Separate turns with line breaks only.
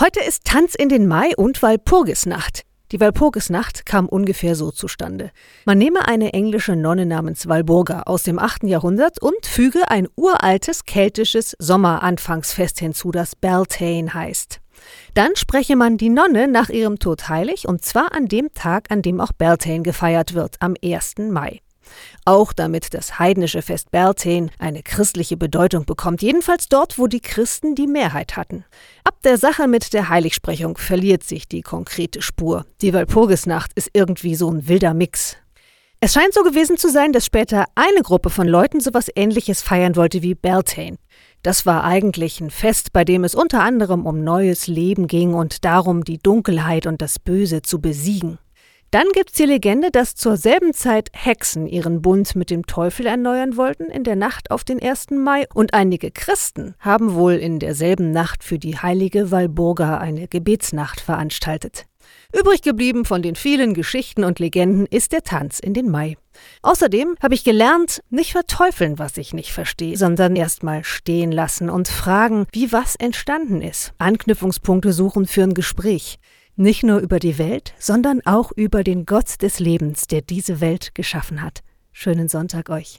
Heute ist Tanz in den Mai und Walpurgisnacht. Die Walpurgisnacht kam ungefähr so zustande. Man nehme eine englische Nonne namens Walburga aus dem 8. Jahrhundert und füge ein uraltes keltisches Sommeranfangsfest hinzu, das Beltane heißt. Dann spreche man die Nonne nach ihrem Tod heilig, und zwar an dem Tag, an dem auch Beltane gefeiert wird, am 1. Mai. Auch damit das heidnische Fest Beltane eine christliche Bedeutung bekommt, jedenfalls dort, wo die Christen die Mehrheit hatten. Ab der Sache mit der Heiligsprechung verliert sich die konkrete Spur. Die Walpurgisnacht ist irgendwie so ein wilder Mix. Es scheint so gewesen zu sein, dass später eine Gruppe von Leuten sowas ähnliches feiern wollte wie Beltane. Das war eigentlich ein Fest, bei dem es unter anderem um neues Leben ging und darum, die Dunkelheit und das Böse zu besiegen. Dann gibt's die Legende, dass zur selben Zeit Hexen ihren Bund mit dem Teufel erneuern wollten in der Nacht auf den 1. Mai und einige Christen haben wohl in derselben Nacht für die heilige Walburga eine Gebetsnacht veranstaltet. Übrig geblieben von den vielen Geschichten und Legenden ist der Tanz in den Mai. Außerdem habe ich gelernt, nicht verteufeln, was ich nicht verstehe, sondern erstmal stehen lassen und fragen, wie was entstanden ist. Anknüpfungspunkte suchen für ein Gespräch. Nicht nur über die Welt, sondern auch über den Gott des Lebens, der diese Welt geschaffen hat. Schönen Sonntag euch.